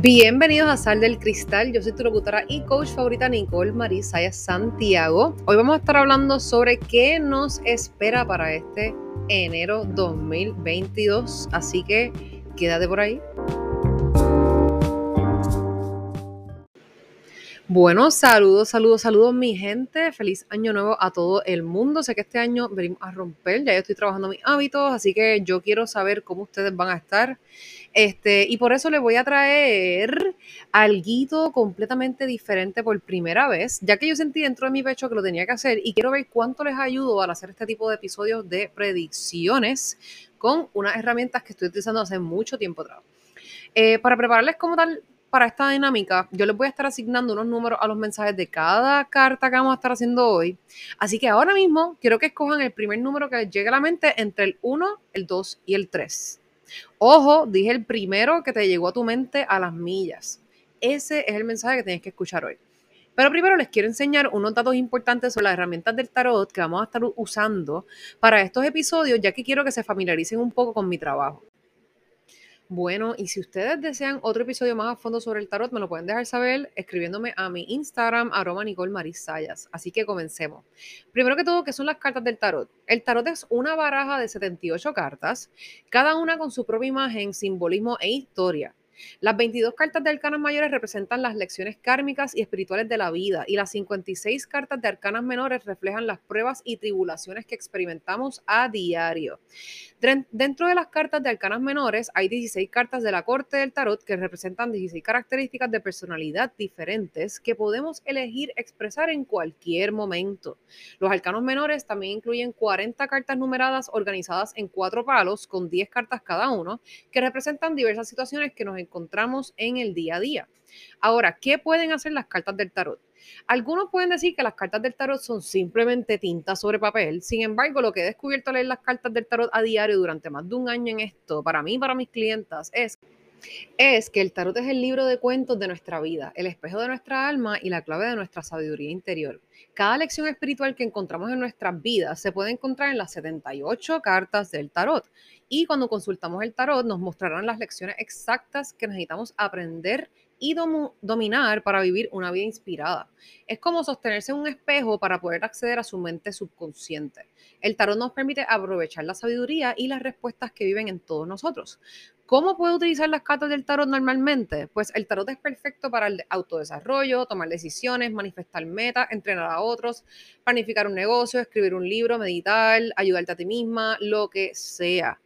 Bienvenidos a Sal del Cristal. Yo soy tu locutora y coach favorita Nicole Marisaya Santiago. Hoy vamos a estar hablando sobre qué nos espera para este enero 2022. Así que quédate por ahí. Bueno, saludos, saludos, saludos mi gente. Feliz año nuevo a todo el mundo. Sé que este año venimos a romper, ya yo estoy trabajando mis hábitos, así que yo quiero saber cómo ustedes van a estar. Este, y por eso les voy a traer algo completamente diferente por primera vez, ya que yo sentí dentro de mi pecho que lo tenía que hacer y quiero ver cuánto les ayudo al hacer este tipo de episodios de predicciones con unas herramientas que estoy utilizando hace mucho tiempo atrás. Eh, para prepararles como tal para esta dinámica, yo les voy a estar asignando unos números a los mensajes de cada carta que vamos a estar haciendo hoy. Así que ahora mismo quiero que escojan el primer número que les llegue a la mente entre el 1, el 2 y el 3. Ojo, dije el primero que te llegó a tu mente a las millas. Ese es el mensaje que tienes que escuchar hoy. Pero primero les quiero enseñar unos datos importantes sobre las herramientas del tarot que vamos a estar usando para estos episodios, ya que quiero que se familiaricen un poco con mi trabajo. Bueno, y si ustedes desean otro episodio más a fondo sobre el tarot, me lo pueden dejar saber escribiéndome a mi Instagram, arroba Nicole Marisayas. Así que comencemos. Primero que todo, ¿qué son las cartas del tarot? El tarot es una baraja de 78 cartas, cada una con su propia imagen, simbolismo e historia. Las 22 cartas de arcanas mayores representan las lecciones kármicas y espirituales de la vida y las 56 cartas de arcanas menores reflejan las pruebas y tribulaciones que experimentamos a diario. Dentro de las cartas de arcanas menores hay 16 cartas de la corte del tarot que representan 16 características de personalidad diferentes que podemos elegir expresar en cualquier momento. Los arcanos menores también incluyen 40 cartas numeradas organizadas en cuatro palos con 10 cartas cada uno que representan diversas situaciones que nos encontramos en el día a día. Ahora, ¿qué pueden hacer las cartas del tarot? Algunos pueden decir que las cartas del tarot son simplemente tinta sobre papel. Sin embargo, lo que he descubierto al leer las cartas del tarot a diario durante más de un año en esto, para mí y para mis clientas, es es que el tarot es el libro de cuentos de nuestra vida, el espejo de nuestra alma y la clave de nuestra sabiduría interior. Cada lección espiritual que encontramos en nuestras vidas se puede encontrar en las 78 cartas del tarot. Y cuando consultamos el tarot nos mostrarán las lecciones exactas que necesitamos aprender y dominar para vivir una vida inspirada. Es como sostenerse en un espejo para poder acceder a su mente subconsciente. El tarot nos permite aprovechar la sabiduría y las respuestas que viven en todos nosotros. ¿Cómo puedo utilizar las cartas del tarot normalmente? Pues el tarot es perfecto para el autodesarrollo, tomar decisiones, manifestar metas, entrenar a otros, planificar un negocio, escribir un libro, meditar, ayudarte a ti misma, lo que sea.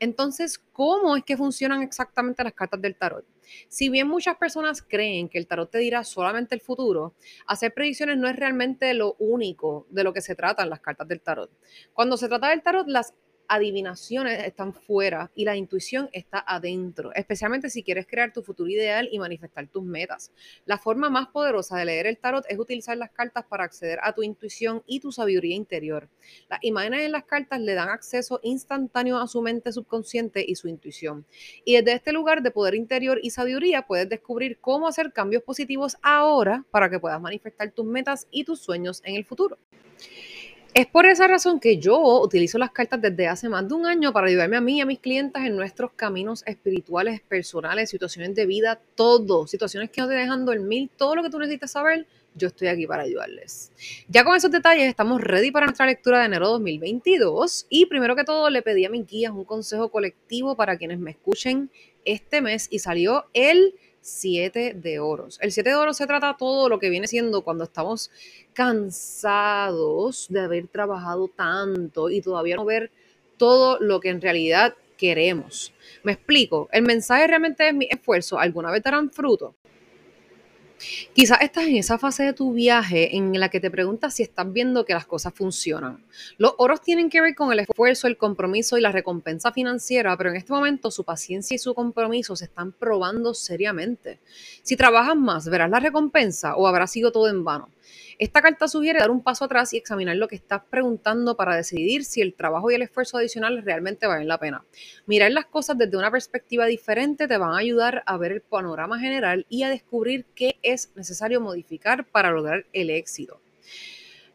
Entonces, ¿cómo es que funcionan exactamente las cartas del tarot? Si bien muchas personas creen que el tarot te dirá solamente el futuro, hacer predicciones no es realmente lo único de lo que se tratan las cartas del tarot. Cuando se trata del tarot, las adivinaciones están fuera y la intuición está adentro, especialmente si quieres crear tu futuro ideal y manifestar tus metas. La forma más poderosa de leer el tarot es utilizar las cartas para acceder a tu intuición y tu sabiduría interior. Las imágenes en las cartas le dan acceso instantáneo a su mente subconsciente y su intuición. Y desde este lugar de poder interior y sabiduría puedes descubrir cómo hacer cambios positivos ahora para que puedas manifestar tus metas y tus sueños en el futuro. Es por esa razón que yo utilizo las cartas desde hace más de un año para ayudarme a mí y a mis clientes en nuestros caminos espirituales, personales, situaciones de vida, todo, situaciones que no te dejan dormir, todo lo que tú necesitas saber, yo estoy aquí para ayudarles. Ya con esos detalles estamos ready para nuestra lectura de enero 2022 y primero que todo le pedí a mis guías un consejo colectivo para quienes me escuchen este mes y salió el 7 de oros. El 7 de oros se trata todo lo que viene siendo cuando estamos cansados de haber trabajado tanto y todavía no ver todo lo que en realidad queremos. Me explico, el mensaje realmente es mi esfuerzo, alguna vez darán fruto. Quizás estás en esa fase de tu viaje en la que te preguntas si estás viendo que las cosas funcionan. Los oros tienen que ver con el esfuerzo, el compromiso y la recompensa financiera, pero en este momento su paciencia y su compromiso se están probando seriamente. Si trabajas más, verás la recompensa o habrá sido todo en vano. Esta carta sugiere dar un paso atrás y examinar lo que estás preguntando para decidir si el trabajo y el esfuerzo adicional realmente valen la pena. Mirar las cosas desde una perspectiva diferente te van a ayudar a ver el panorama general y a descubrir qué es necesario modificar para lograr el éxito.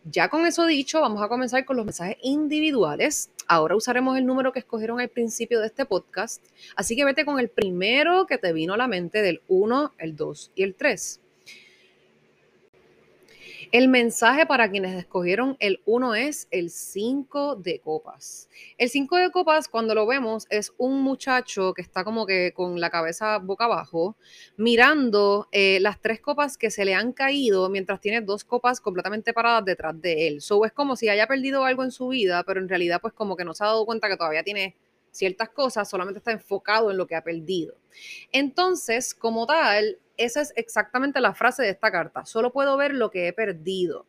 Ya con eso dicho, vamos a comenzar con los mensajes individuales. Ahora usaremos el número que escogieron al principio de este podcast, así que vete con el primero que te vino a la mente del 1, el 2 y el 3. El mensaje para quienes escogieron el 1 es el 5 de copas. El 5 de copas, cuando lo vemos, es un muchacho que está como que con la cabeza boca abajo, mirando eh, las tres copas que se le han caído mientras tiene dos copas completamente paradas detrás de él. So es como si haya perdido algo en su vida, pero en realidad pues como que no se ha dado cuenta que todavía tiene ciertas cosas, solamente está enfocado en lo que ha perdido. Entonces, como tal, esa es exactamente la frase de esta carta. Solo puedo ver lo que he perdido.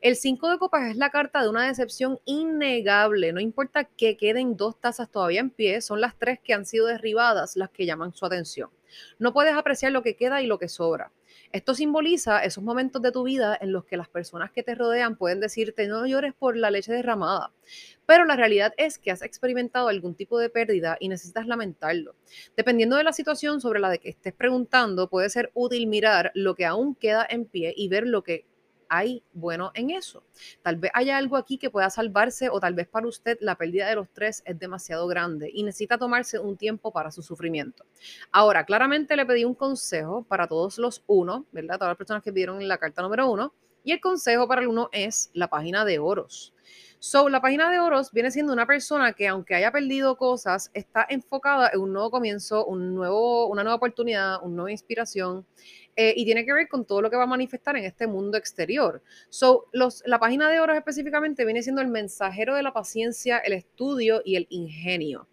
El 5 de copas es la carta de una decepción innegable. No importa que queden dos tazas todavía en pie, son las tres que han sido derribadas las que llaman su atención. No puedes apreciar lo que queda y lo que sobra. Esto simboliza esos momentos de tu vida en los que las personas que te rodean pueden decirte no llores por la leche derramada. Pero la realidad es que has experimentado algún tipo de pérdida y necesitas lamentarlo. Dependiendo de la situación sobre la de que estés preguntando, puede ser útil mirar lo que aún queda en pie y ver lo que hay bueno en eso. Tal vez haya algo aquí que pueda salvarse o tal vez para usted la pérdida de los tres es demasiado grande y necesita tomarse un tiempo para su sufrimiento. Ahora, claramente le pedí un consejo para todos los uno, ¿verdad? Todas las personas que vieron la carta número uno. Y el consejo para el uno es la página de oros. So, la página de oros viene siendo una persona que, aunque haya perdido cosas, está enfocada en un nuevo comienzo, un nuevo, una nueva oportunidad, una nueva inspiración. Eh, y tiene que ver con todo lo que va a manifestar en este mundo exterior. So, los, la página de oros específicamente viene siendo el mensajero de la paciencia, el estudio y el ingenio.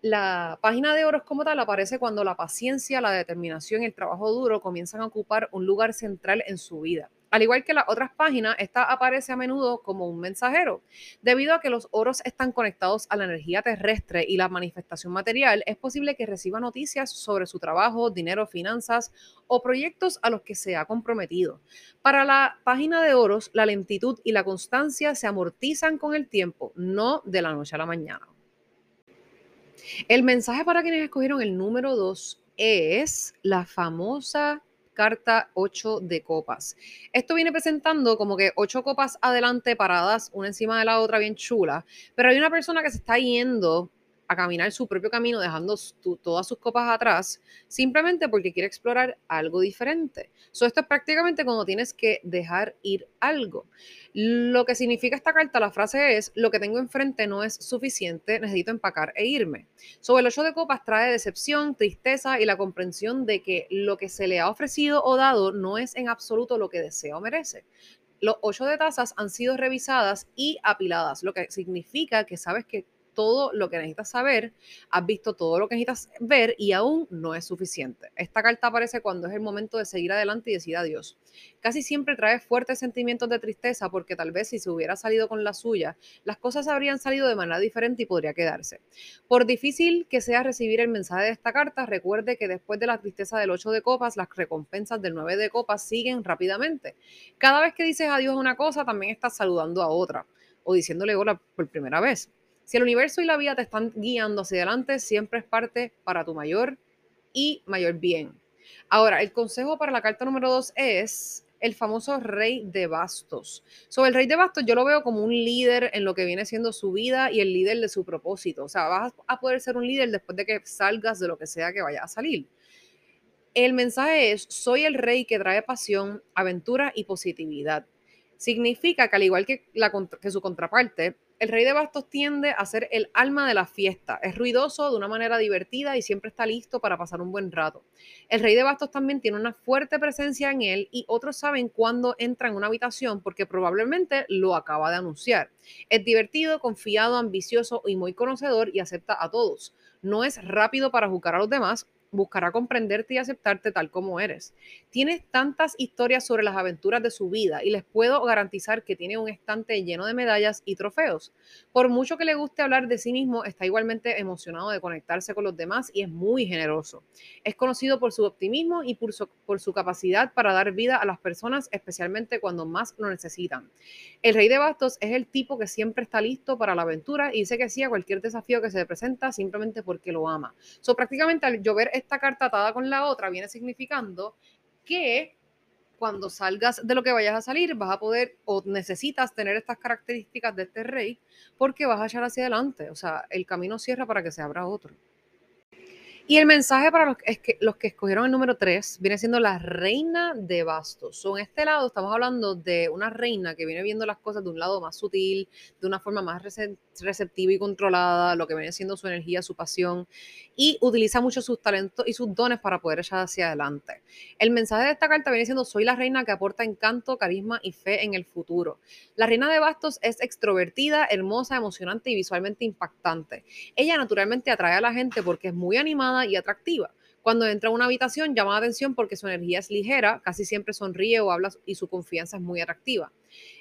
La página de oros como tal aparece cuando la paciencia, la determinación y el trabajo duro comienzan a ocupar un lugar central en su vida. Al igual que las otras páginas, esta aparece a menudo como un mensajero. Debido a que los oros están conectados a la energía terrestre y la manifestación material, es posible que reciba noticias sobre su trabajo, dinero, finanzas o proyectos a los que se ha comprometido. Para la página de oros, la lentitud y la constancia se amortizan con el tiempo, no de la noche a la mañana. El mensaje para quienes escogieron el número 2 es la famosa carta 8 de copas. Esto viene presentando como que ocho copas adelante paradas, una encima de la otra, bien chula, pero hay una persona que se está yendo caminar su propio camino, dejando todas sus copas atrás, simplemente porque quiere explorar algo diferente. So, esto es prácticamente cuando tienes que dejar ir algo. Lo que significa esta carta, la frase es, lo que tengo enfrente no es suficiente, necesito empacar e irme. Sobre el 8 de copas trae decepción, tristeza y la comprensión de que lo que se le ha ofrecido o dado no es en absoluto lo que desea o merece los ocho de tazas han sido revisadas y apiladas, lo que significa que sabes que todo lo que necesitas saber, has visto todo lo que necesitas ver y aún no es suficiente. Esta carta aparece cuando es el momento de seguir adelante y decir adiós. Casi siempre trae fuertes sentimientos de tristeza porque tal vez si se hubiera salido con la suya, las cosas habrían salido de manera diferente y podría quedarse. Por difícil que sea recibir el mensaje de esta carta, recuerde que después de la tristeza del 8 de copas, las recompensas del 9 de copas siguen rápidamente. Cada vez que dices adiós a una cosa, también estás saludando a otra o diciéndole hola por primera vez. Si el universo y la vida te están guiando hacia adelante, siempre es parte para tu mayor y mayor bien. Ahora, el consejo para la carta número dos es el famoso rey de bastos. Sobre el rey de bastos yo lo veo como un líder en lo que viene siendo su vida y el líder de su propósito. O sea, vas a poder ser un líder después de que salgas de lo que sea que vaya a salir. El mensaje es, soy el rey que trae pasión, aventura y positividad. Significa que al igual que, la, que su contraparte, el rey de bastos tiende a ser el alma de la fiesta. Es ruidoso de una manera divertida y siempre está listo para pasar un buen rato. El rey de bastos también tiene una fuerte presencia en él y otros saben cuándo entra en una habitación porque probablemente lo acaba de anunciar. Es divertido, confiado, ambicioso y muy conocedor y acepta a todos. No es rápido para juzgar a los demás, buscará comprenderte y aceptarte tal como eres. Tienes tantas historias sobre las aventuras de su vida y les puedo garantizar que tiene un estante lleno de medallas y trofeos. Por mucho que le guste hablar de sí mismo, está igualmente emocionado de conectarse con los demás y es muy generoso. Es conocido por su optimismo y por su, por su capacidad para dar vida a las personas, especialmente cuando más lo necesitan. El rey de bastos es el tipo que siempre está listo para la aventura y dice que sí a cualquier desafío que se le presenta simplemente porque lo ama. So, prácticamente al yo ver esta carta atada con la otra viene significando que cuando salgas de lo que vayas a salir, vas a poder o necesitas tener estas características de este rey porque vas a echar hacia adelante. O sea, el camino cierra para que se abra otro. Y el mensaje para los, es que, los que escogieron el número 3 viene siendo la reina de bastos. en este lado estamos hablando de una reina que viene viendo las cosas de un lado más sutil, de una forma más receptiva y controlada, lo que viene siendo su energía, su pasión, y utiliza mucho sus talentos y sus dones para poder echar hacia adelante. El mensaje de esta carta viene siendo, soy la reina que aporta encanto, carisma y fe en el futuro. La reina de bastos es extrovertida, hermosa, emocionante y visualmente impactante. Ella naturalmente atrae a la gente porque es muy animada, y atractiva. Cuando entra a una habitación llama la atención porque su energía es ligera, casi siempre sonríe o habla y su confianza es muy atractiva.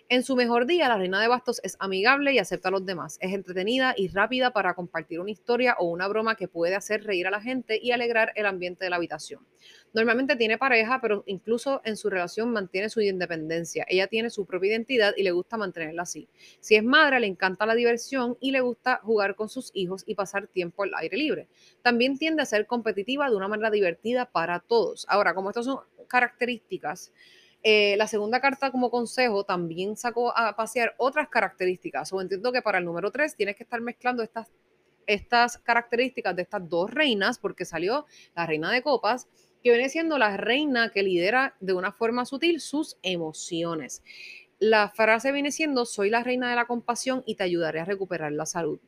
En su mejor día, la reina de bastos es amigable y acepta a los demás. Es entretenida y rápida para compartir una historia o una broma que puede hacer reír a la gente y alegrar el ambiente de la habitación. Normalmente tiene pareja, pero incluso en su relación mantiene su independencia. Ella tiene su propia identidad y le gusta mantenerla así. Si es madre, le encanta la diversión y le gusta jugar con sus hijos y pasar tiempo al aire libre. También tiende a ser competitiva de una manera divertida para todos. Ahora, como estas son características, eh, la segunda carta como consejo también sacó a pasear otras características. O entiendo que para el número 3 tienes que estar mezclando estas, estas características de estas dos reinas, porque salió la reina de copas, que viene siendo la reina que lidera de una forma sutil sus emociones. La frase viene siendo, soy la reina de la compasión y te ayudaré a recuperar la salud.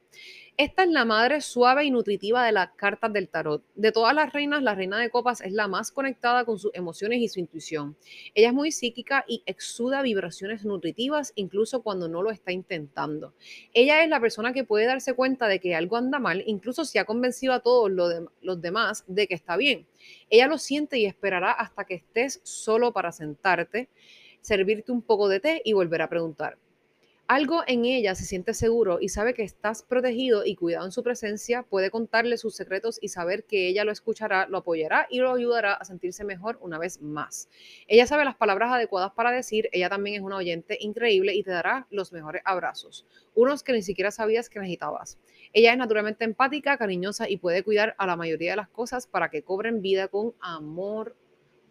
Esta es la madre suave y nutritiva de las cartas del tarot. De todas las reinas, la reina de copas es la más conectada con sus emociones y su intuición. Ella es muy psíquica y exuda vibraciones nutritivas incluso cuando no lo está intentando. Ella es la persona que puede darse cuenta de que algo anda mal, incluso si ha convencido a todos los demás de que está bien. Ella lo siente y esperará hasta que estés solo para sentarte, servirte un poco de té y volver a preguntar. Algo en ella se siente seguro y sabe que estás protegido y cuidado en su presencia, puede contarle sus secretos y saber que ella lo escuchará, lo apoyará y lo ayudará a sentirse mejor una vez más. Ella sabe las palabras adecuadas para decir, ella también es una oyente increíble y te dará los mejores abrazos, unos que ni siquiera sabías que necesitabas. Ella es naturalmente empática, cariñosa y puede cuidar a la mayoría de las cosas para que cobren vida con amor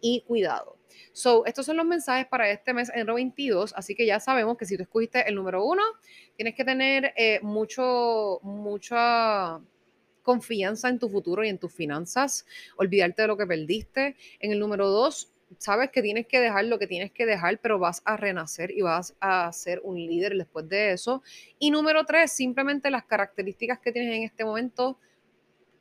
y cuidado. So, estos son los mensajes para este mes enero 22, así que ya sabemos que si tú escogiste el número uno, tienes que tener eh, mucho, mucha confianza en tu futuro y en tus finanzas, olvidarte de lo que perdiste. En el número dos, sabes que tienes que dejar lo que tienes que dejar, pero vas a renacer y vas a ser un líder después de eso. Y número tres, simplemente las características que tienes en este momento,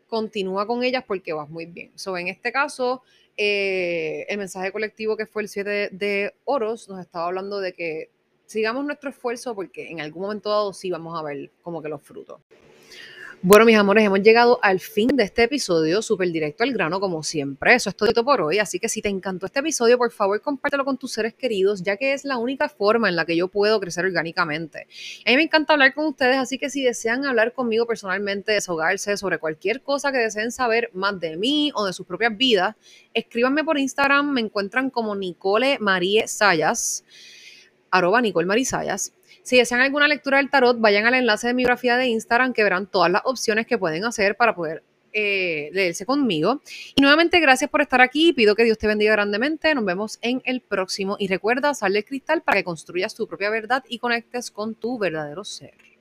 continúa con ellas porque vas muy bien. So, en este caso, eh, el mensaje colectivo que fue el 7 de, oros nos estaba hablando de que sigamos nuestro esfuerzo porque en algún momento dado sí vamos a ver como que los frutos. Bueno, mis amores, hemos llegado al fin de este episodio, súper directo al grano, como siempre. Eso es todo por hoy. Así que si te encantó este episodio, por favor, compártelo con tus seres queridos, ya que es la única forma en la que yo puedo crecer orgánicamente. A mí me encanta hablar con ustedes, así que si desean hablar conmigo personalmente, desahogarse sobre cualquier cosa que deseen saber más de mí o de sus propias vidas, escríbanme por Instagram. Me encuentran como Nicole Marie Sayas, arroba Nicole Marisayas. Si desean alguna lectura del tarot, vayan al enlace de mi biografía de Instagram que verán todas las opciones que pueden hacer para poder eh, leerse conmigo. Y nuevamente, gracias por estar aquí. Pido que Dios te bendiga grandemente. Nos vemos en el próximo. Y recuerda, sal del cristal para que construyas tu propia verdad y conectes con tu verdadero ser.